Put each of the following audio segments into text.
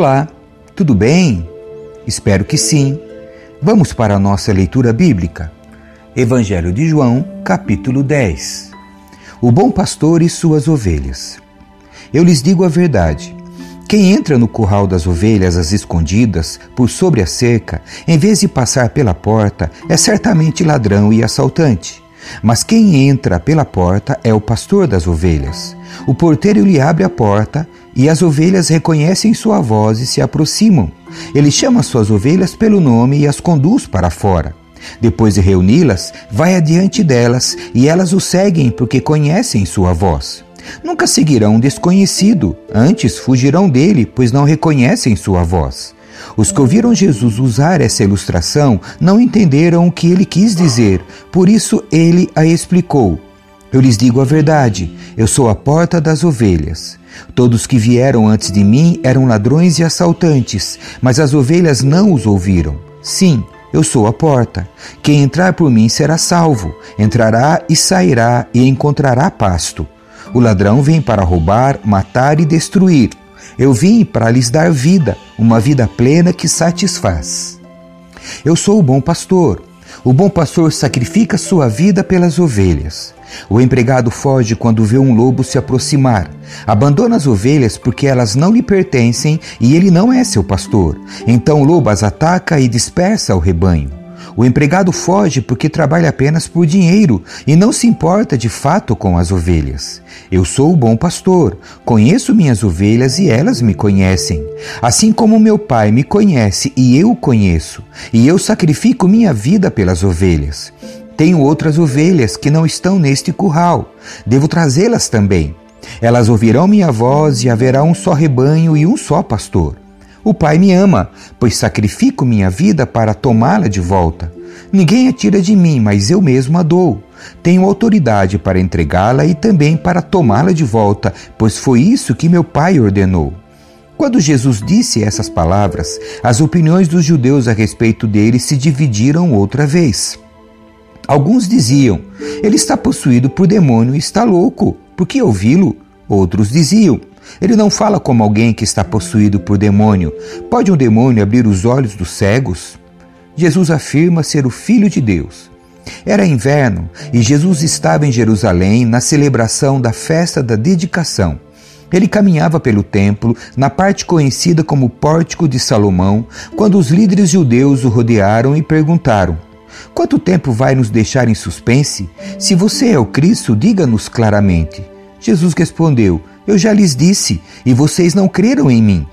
Olá, tudo bem? Espero que sim. Vamos para a nossa leitura bíblica. Evangelho de João, capítulo 10. O bom pastor e suas ovelhas. Eu lhes digo a verdade. Quem entra no curral das ovelhas às escondidas, por sobre a cerca, em vez de passar pela porta, é certamente ladrão e assaltante. Mas quem entra pela porta é o pastor das ovelhas. O porteiro lhe abre a porta e as ovelhas reconhecem sua voz e se aproximam. Ele chama suas ovelhas pelo nome e as conduz para fora. Depois de reuni-las, vai adiante delas e elas o seguem porque conhecem sua voz. Nunca seguirão um desconhecido, antes fugirão dele, pois não reconhecem sua voz. Os que ouviram Jesus usar essa ilustração não entenderam o que ele quis dizer, por isso ele a explicou. Eu lhes digo a verdade, eu sou a porta das ovelhas. Todos que vieram antes de mim eram ladrões e assaltantes, mas as ovelhas não os ouviram. Sim, eu sou a porta. Quem entrar por mim será salvo, entrará e sairá e encontrará pasto. O ladrão vem para roubar, matar e destruir. Eu vim para lhes dar vida, uma vida plena que satisfaz. Eu sou o bom pastor. O bom pastor sacrifica sua vida pelas ovelhas. O empregado foge quando vê um lobo se aproximar. Abandona as ovelhas porque elas não lhe pertencem e ele não é seu pastor. Então o lobo as ataca e dispersa o rebanho. O empregado foge porque trabalha apenas por dinheiro e não se importa de fato com as ovelhas. Eu sou o bom pastor, conheço minhas ovelhas e elas me conhecem. Assim como meu pai me conhece e eu o conheço, e eu sacrifico minha vida pelas ovelhas. Tenho outras ovelhas que não estão neste curral. Devo trazê-las também. Elas ouvirão minha voz e haverá um só rebanho e um só pastor. O Pai me ama, pois sacrifico minha vida para tomá-la de volta. Ninguém a tira de mim, mas eu mesmo a dou. Tenho autoridade para entregá-la e também para tomá-la de volta, pois foi isso que meu Pai ordenou. Quando Jesus disse essas palavras, as opiniões dos judeus a respeito dele se dividiram outra vez. Alguns diziam: Ele está possuído por demônio e está louco. Por que ouvi-lo? Outros diziam: ele não fala como alguém que está possuído por demônio. Pode um demônio abrir os olhos dos cegos? Jesus afirma ser o Filho de Deus. Era inverno e Jesus estava em Jerusalém na celebração da festa da dedicação. Ele caminhava pelo templo, na parte conhecida como Pórtico de Salomão, quando os líderes judeus o rodearam e perguntaram: Quanto tempo vai nos deixar em suspense? Se você é o Cristo, diga-nos claramente. Jesus respondeu: Eu já lhes disse, e vocês não creram em mim.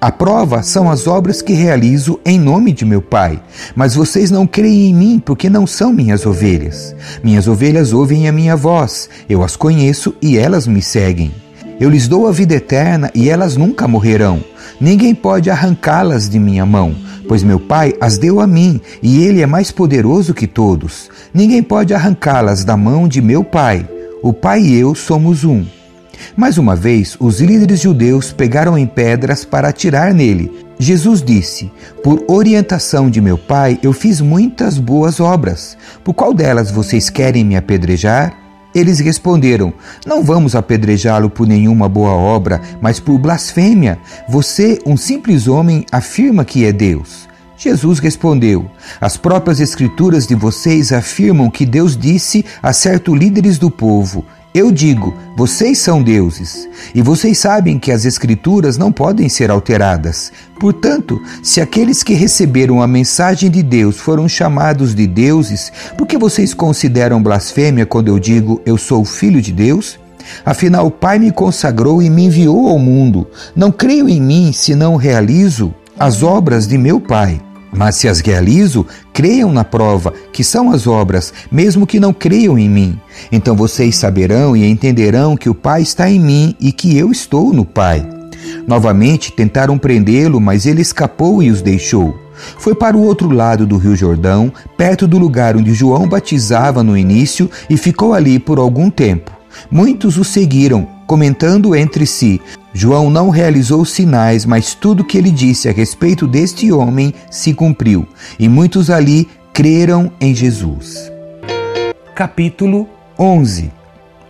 A prova são as obras que realizo em nome de meu Pai, mas vocês não creem em mim porque não são minhas ovelhas. Minhas ovelhas ouvem a minha voz, eu as conheço e elas me seguem. Eu lhes dou a vida eterna e elas nunca morrerão. Ninguém pode arrancá-las de minha mão, pois meu Pai as deu a mim e ele é mais poderoso que todos. Ninguém pode arrancá-las da mão de meu Pai. O Pai e eu somos um. Mais uma vez, os líderes judeus pegaram em pedras para atirar nele. Jesus disse: Por orientação de meu Pai, eu fiz muitas boas obras. Por qual delas vocês querem me apedrejar? Eles responderam: Não vamos apedrejá-lo por nenhuma boa obra, mas por blasfêmia. Você, um simples homem, afirma que é Deus. Jesus respondeu: As próprias Escrituras de vocês afirmam que Deus disse a certos líderes do povo: Eu digo, vocês são deuses, e vocês sabem que as Escrituras não podem ser alteradas. Portanto, se aqueles que receberam a mensagem de Deus foram chamados de deuses, por que vocês consideram blasfêmia quando eu digo eu sou filho de Deus? Afinal, o Pai me consagrou e me enviou ao mundo. Não creio em mim se não realizo as obras de meu Pai. Mas se as realizo, creiam na prova, que são as obras, mesmo que não creiam em mim. Então vocês saberão e entenderão que o Pai está em mim e que eu estou no Pai. Novamente tentaram prendê-lo, mas ele escapou e os deixou. Foi para o outro lado do Rio Jordão, perto do lugar onde João batizava no início, e ficou ali por algum tempo. Muitos o seguiram, comentando entre si: João não realizou sinais, mas tudo que ele disse a respeito deste homem se cumpriu, e muitos ali creram em Jesus. Capítulo 11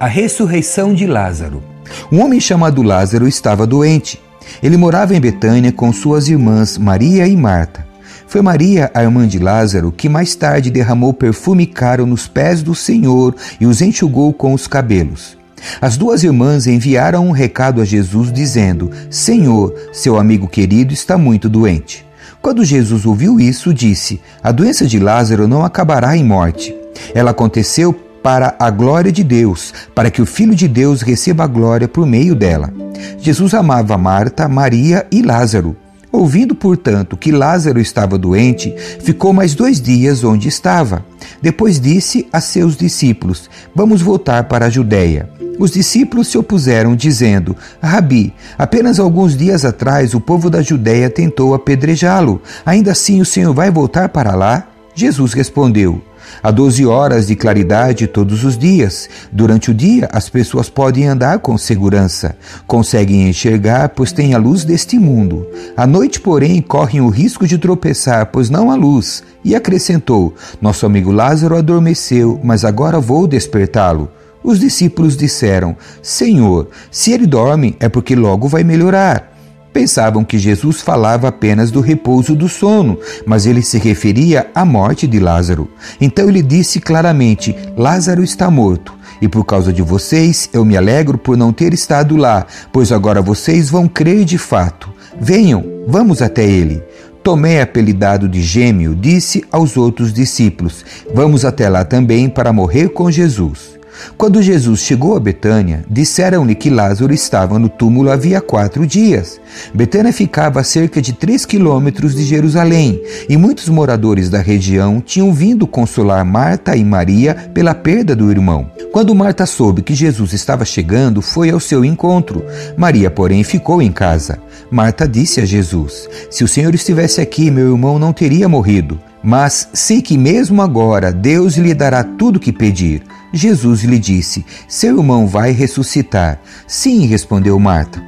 A ressurreição de Lázaro. Um homem chamado Lázaro estava doente. Ele morava em Betânia com suas irmãs Maria e Marta. Foi Maria, a irmã de Lázaro, que mais tarde derramou perfume caro nos pés do Senhor e os enxugou com os cabelos. As duas irmãs enviaram um recado a Jesus dizendo: Senhor, seu amigo querido está muito doente. Quando Jesus ouviu isso, disse: A doença de Lázaro não acabará em morte. Ela aconteceu para a glória de Deus, para que o Filho de Deus receba a glória por meio dela. Jesus amava Marta, Maria e Lázaro. Ouvindo, portanto, que Lázaro estava doente, ficou mais dois dias onde estava. Depois disse a seus discípulos: Vamos voltar para a Judéia. Os discípulos se opuseram, dizendo: Rabi, apenas alguns dias atrás o povo da Judéia tentou apedrejá-lo. Ainda assim o Senhor vai voltar para lá? Jesus respondeu: Há doze horas de claridade todos os dias. Durante o dia, as pessoas podem andar com segurança. Conseguem enxergar, pois têm a luz deste mundo. À noite, porém, correm o risco de tropeçar, pois não há luz. E acrescentou: Nosso amigo Lázaro adormeceu, mas agora vou despertá-lo. Os discípulos disseram: Senhor, se ele dorme, é porque logo vai melhorar. Pensavam que Jesus falava apenas do repouso do sono, mas ele se referia à morte de Lázaro. Então ele disse claramente: Lázaro está morto. E por causa de vocês, eu me alegro por não ter estado lá, pois agora vocês vão crer de fato. Venham, vamos até ele. Tomé, apelidado de Gêmeo, disse aos outros discípulos: Vamos até lá também para morrer com Jesus. Quando Jesus chegou a Betânia, disseram-lhe que Lázaro estava no túmulo havia quatro dias. Betânia ficava a cerca de três quilômetros de Jerusalém, e muitos moradores da região tinham vindo consolar Marta e Maria pela perda do irmão. Quando Marta soube que Jesus estava chegando, foi ao seu encontro. Maria, porém, ficou em casa. Marta disse a Jesus: Se o Senhor estivesse aqui, meu irmão não teria morrido. Mas sei que mesmo agora Deus lhe dará tudo o que pedir. Jesus lhe disse: Seu irmão vai ressuscitar. Sim, respondeu Marta.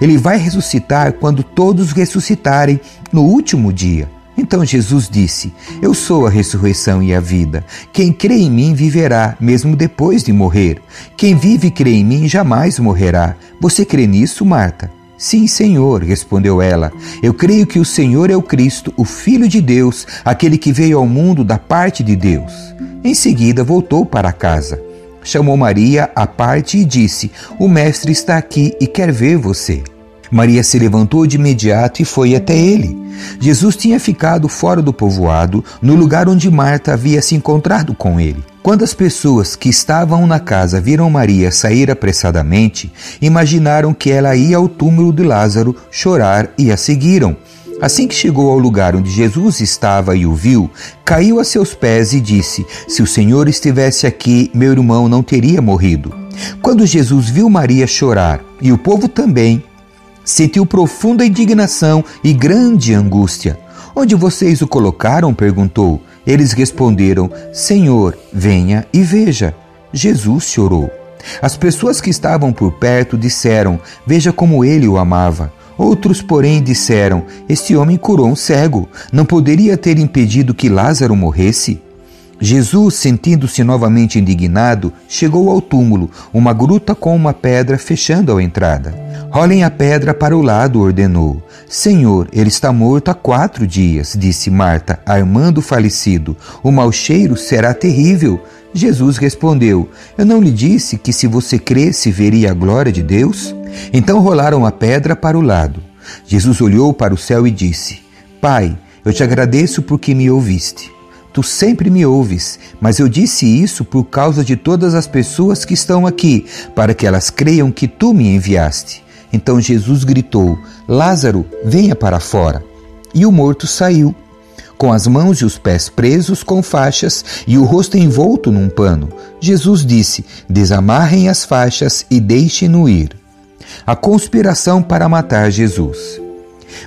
Ele vai ressuscitar quando todos ressuscitarem no último dia. Então Jesus disse: Eu sou a ressurreição e a vida. Quem crê em mim viverá, mesmo depois de morrer. Quem vive e crê em mim jamais morrerá. Você crê nisso, Marta? Sim, Senhor, respondeu ela. Eu creio que o Senhor é o Cristo, o Filho de Deus, aquele que veio ao mundo da parte de Deus. Em seguida voltou para casa. Chamou Maria à parte e disse: O Mestre está aqui e quer ver você. Maria se levantou de imediato e foi até ele. Jesus tinha ficado fora do povoado, no lugar onde Marta havia se encontrado com ele. Quando as pessoas que estavam na casa viram Maria sair apressadamente, imaginaram que ela ia ao túmulo de Lázaro chorar e a seguiram. Assim que chegou ao lugar onde Jesus estava e o viu, caiu a seus pés e disse: Se o Senhor estivesse aqui, meu irmão não teria morrido. Quando Jesus viu Maria chorar e o povo também, sentiu profunda indignação e grande angústia. Onde vocês o colocaram? perguntou. Eles responderam: Senhor, venha e veja. Jesus chorou. As pessoas que estavam por perto disseram: Veja como ele o amava. Outros, porém, disseram: Este homem curou um cego. Não poderia ter impedido que Lázaro morresse? Jesus, sentindo-se novamente indignado, chegou ao túmulo, uma gruta com uma pedra fechando a entrada. Rolem a pedra para o lado, ordenou. Senhor, ele está morto há quatro dias, disse Marta, armando o falecido. O mau cheiro será terrível. Jesus respondeu: Eu não lhe disse que se você cresce veria a glória de Deus? Então rolaram a pedra para o lado. Jesus olhou para o céu e disse: Pai, eu te agradeço porque me ouviste. Tu sempre me ouves, mas eu disse isso por causa de todas as pessoas que estão aqui, para que elas creiam que tu me enviaste. Então Jesus gritou: Lázaro, venha para fora. E o morto saiu, com as mãos e os pés presos com faixas e o rosto envolto num pano. Jesus disse: Desamarrem as faixas e deixem-no ir. A conspiração para matar Jesus.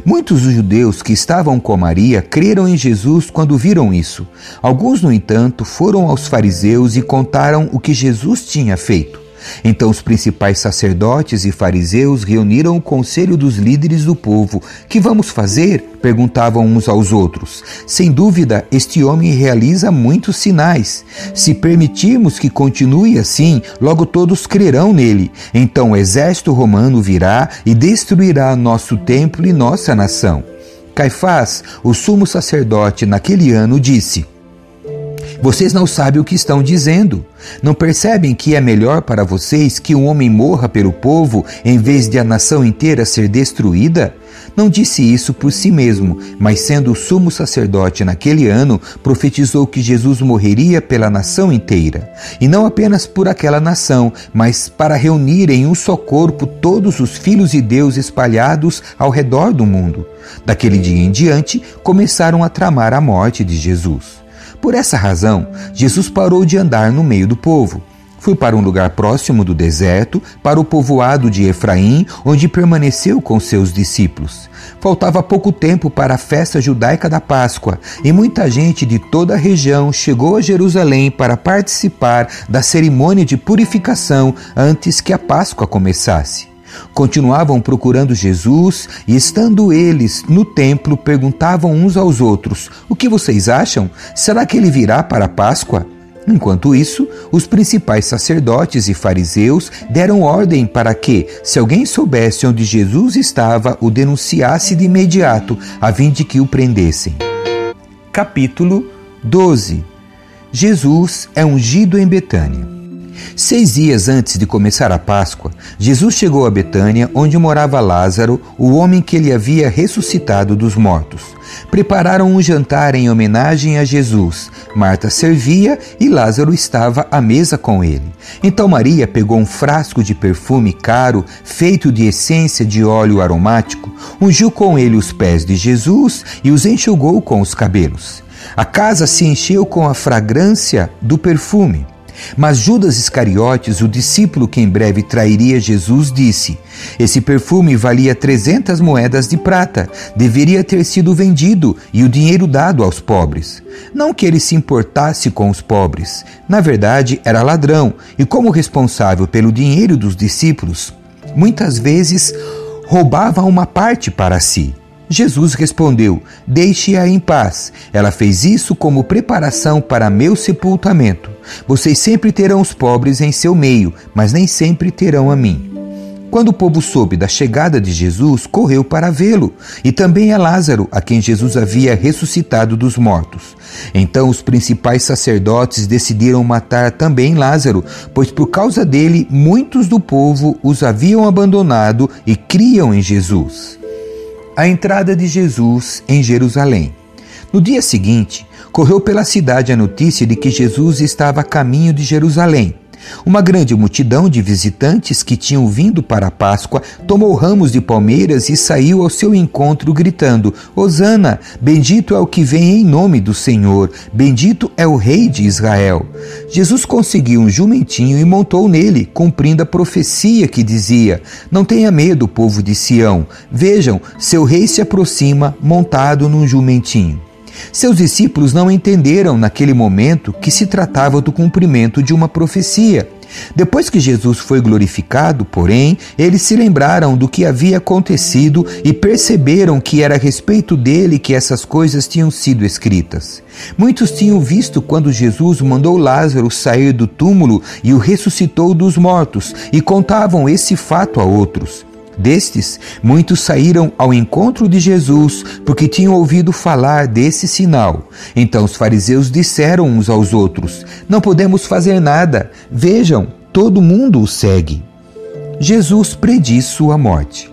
Muitos dos judeus que estavam com Maria creram em Jesus quando viram isso. Alguns, no entanto, foram aos fariseus e contaram o que Jesus tinha feito. Então os principais sacerdotes e fariseus reuniram o conselho dos líderes do povo. Que vamos fazer? perguntavam uns aos outros. Sem dúvida, este homem realiza muitos sinais. Se permitirmos que continue assim, logo todos crerão nele. Então o exército romano virá e destruirá nosso templo e nossa nação. Caifás, o sumo sacerdote, naquele ano disse: vocês não sabem o que estão dizendo. Não percebem que é melhor para vocês que um homem morra pelo povo em vez de a nação inteira ser destruída? Não disse isso por si mesmo, mas sendo o sumo sacerdote naquele ano, profetizou que Jesus morreria pela nação inteira. E não apenas por aquela nação, mas para reunir em um só corpo todos os filhos de Deus espalhados ao redor do mundo. Daquele dia em diante, começaram a tramar a morte de Jesus. Por essa razão, Jesus parou de andar no meio do povo. Foi para um lugar próximo do deserto, para o povoado de Efraim, onde permaneceu com seus discípulos. Faltava pouco tempo para a festa judaica da Páscoa e muita gente de toda a região chegou a Jerusalém para participar da cerimônia de purificação antes que a Páscoa começasse. Continuavam procurando Jesus e, estando eles no templo, perguntavam uns aos outros: O que vocês acham? Será que ele virá para a Páscoa? Enquanto isso, os principais sacerdotes e fariseus deram ordem para que, se alguém soubesse onde Jesus estava, o denunciasse de imediato, a fim de que o prendessem. Capítulo 12 Jesus é ungido em Betânia. Seis dias antes de começar a Páscoa, Jesus chegou a Betânia, onde morava Lázaro, o homem que ele havia ressuscitado dos mortos. Prepararam um jantar em homenagem a Jesus. Marta servia e Lázaro estava à mesa com ele. Então Maria pegou um frasco de perfume caro, feito de essência de óleo aromático, ungiu com ele os pés de Jesus e os enxugou com os cabelos. A casa se encheu com a fragrância do perfume. Mas Judas Iscariotes, o discípulo que em breve trairia Jesus, disse: Esse perfume valia trezentas moedas de prata, deveria ter sido vendido e o dinheiro dado aos pobres. Não que ele se importasse com os pobres. Na verdade, era ladrão e, como responsável pelo dinheiro dos discípulos, muitas vezes roubava uma parte para si. Jesus respondeu: Deixe-a em paz. Ela fez isso como preparação para meu sepultamento. Vocês sempre terão os pobres em seu meio, mas nem sempre terão a mim. Quando o povo soube da chegada de Jesus, correu para vê-lo, e também a Lázaro, a quem Jesus havia ressuscitado dos mortos. Então os principais sacerdotes decidiram matar também Lázaro, pois por causa dele muitos do povo os haviam abandonado e criam em Jesus a entrada de Jesus em Jerusalém. No dia seguinte, correu pela cidade a notícia de que Jesus estava a caminho de Jerusalém. Uma grande multidão de visitantes que tinham vindo para a Páscoa tomou ramos de palmeiras e saiu ao seu encontro gritando: Hosana, bendito é o que vem em nome do Senhor, bendito é o Rei de Israel. Jesus conseguiu um jumentinho e montou nele, cumprindo a profecia que dizia: Não tenha medo, povo de Sião, vejam, seu rei se aproxima montado num jumentinho. Seus discípulos não entenderam naquele momento que se tratava do cumprimento de uma profecia. Depois que Jesus foi glorificado, porém, eles se lembraram do que havia acontecido e perceberam que era a respeito dele que essas coisas tinham sido escritas. Muitos tinham visto quando Jesus mandou Lázaro sair do túmulo e o ressuscitou dos mortos, e contavam esse fato a outros. Destes, muitos saíram ao encontro de Jesus porque tinham ouvido falar desse sinal. Então os fariseus disseram uns aos outros: Não podemos fazer nada. Vejam, todo mundo o segue. Jesus prediz sua morte.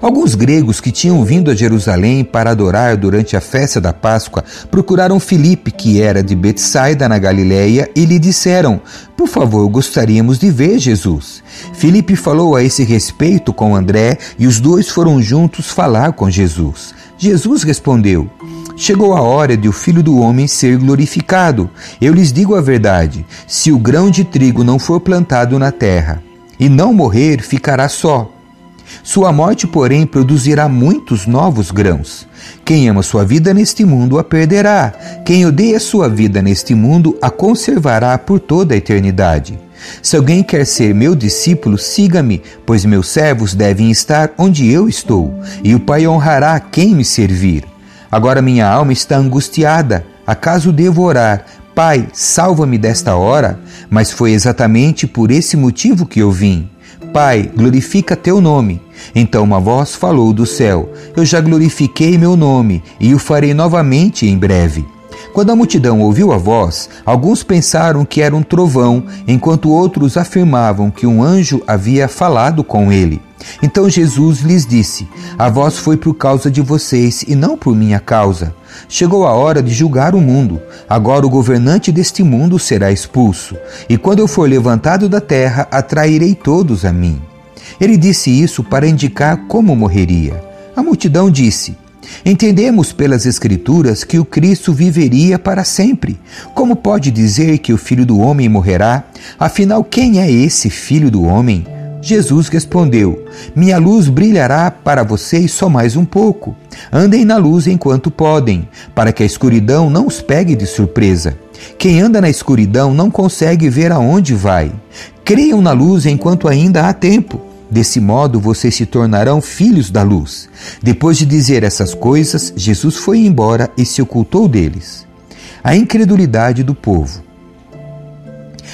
Alguns gregos que tinham vindo a Jerusalém para adorar durante a festa da Páscoa procuraram Filipe, que era de Betsaida na Galiléia, e lhe disseram: Por favor, gostaríamos de ver Jesus. Filipe falou a esse respeito com André e os dois foram juntos falar com Jesus. Jesus respondeu: Chegou a hora de o filho do homem ser glorificado. Eu lhes digo a verdade: se o grão de trigo não for plantado na terra e não morrer, ficará só sua morte, porém, produzirá muitos novos grãos. Quem ama sua vida neste mundo a perderá. Quem odeia sua vida neste mundo a conservará por toda a eternidade. Se alguém quer ser meu discípulo, siga-me, pois meus servos devem estar onde eu estou, e o Pai honrará quem me servir. Agora minha alma está angustiada. Acaso devo orar? Pai, salva-me desta hora? Mas foi exatamente por esse motivo que eu vim. Pai, glorifica teu nome. Então uma voz falou do céu: Eu já glorifiquei meu nome e o farei novamente em breve. Quando a multidão ouviu a voz, alguns pensaram que era um trovão, enquanto outros afirmavam que um anjo havia falado com ele. Então Jesus lhes disse: A voz foi por causa de vocês e não por minha causa. Chegou a hora de julgar o mundo. Agora o governante deste mundo será expulso. E quando eu for levantado da terra, atrairei todos a mim. Ele disse isso para indicar como morreria. A multidão disse: Entendemos pelas Escrituras que o Cristo viveria para sempre. Como pode dizer que o Filho do Homem morrerá? Afinal, quem é esse Filho do Homem? Jesus respondeu: Minha luz brilhará para vocês só mais um pouco. Andem na luz enquanto podem, para que a escuridão não os pegue de surpresa. Quem anda na escuridão não consegue ver aonde vai. Creiam na luz enquanto ainda há tempo. Desse modo vocês se tornarão filhos da luz. Depois de dizer essas coisas, Jesus foi embora e se ocultou deles. A incredulidade do povo.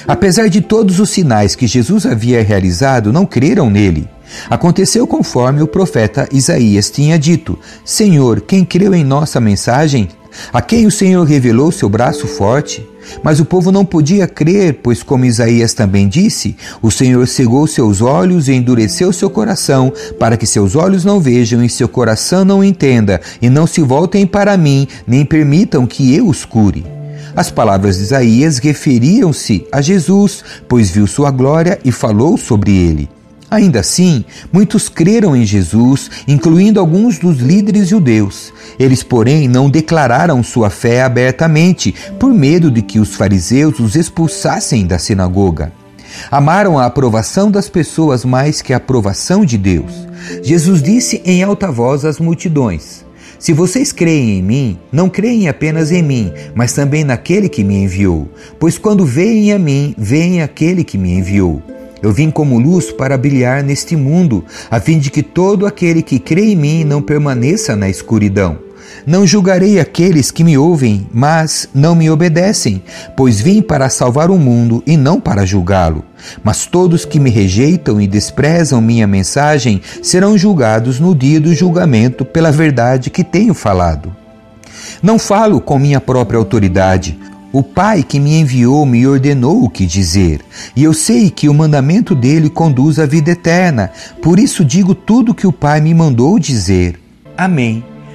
Apesar de todos os sinais que Jesus havia realizado, não creram nele. Aconteceu conforme o profeta Isaías tinha dito: Senhor, quem creu em nossa mensagem? A quem o Senhor revelou seu braço forte? Mas o povo não podia crer, pois, como Isaías também disse, o Senhor cegou seus olhos e endureceu seu coração, para que seus olhos não vejam e seu coração não entenda, e não se voltem para mim, nem permitam que eu os cure. As palavras de Isaías referiam-se a Jesus, pois viu sua glória e falou sobre ele. Ainda assim, muitos creram em Jesus, incluindo alguns dos líderes judeus. Eles, porém, não declararam sua fé abertamente, por medo de que os fariseus os expulsassem da sinagoga. Amaram a aprovação das pessoas mais que a aprovação de Deus. Jesus disse em alta voz às multidões: Se vocês creem em mim, não creem apenas em mim, mas também naquele que me enviou. Pois quando veem a mim, veem aquele que me enviou. Eu vim como luz para brilhar neste mundo, a fim de que todo aquele que crê em mim não permaneça na escuridão. Não julgarei aqueles que me ouvem, mas não me obedecem, pois vim para salvar o mundo e não para julgá-lo. Mas todos que me rejeitam e desprezam minha mensagem serão julgados no dia do julgamento pela verdade que tenho falado. Não falo com minha própria autoridade. O Pai que me enviou me ordenou o que dizer, e eu sei que o mandamento dele conduz à vida eterna. Por isso digo tudo que o Pai me mandou dizer. Amém.